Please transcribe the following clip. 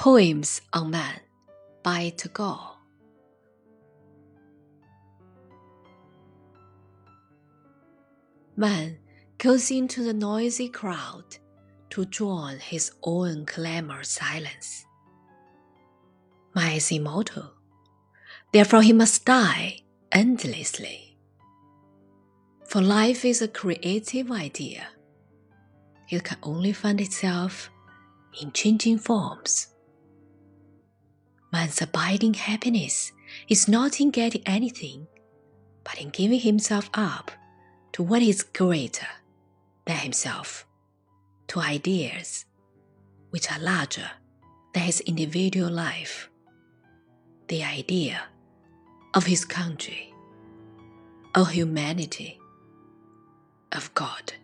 Poems on Man by Tagore. Man goes into the noisy crowd to drown his own clamor silence. Man is immortal, therefore he must die endlessly. For life is a creative idea. It can only find itself in changing forms. Man's abiding happiness is not in getting anything, but in giving himself up to what is greater than himself, to ideas which are larger than his individual life, the idea of his country, of humanity, of God.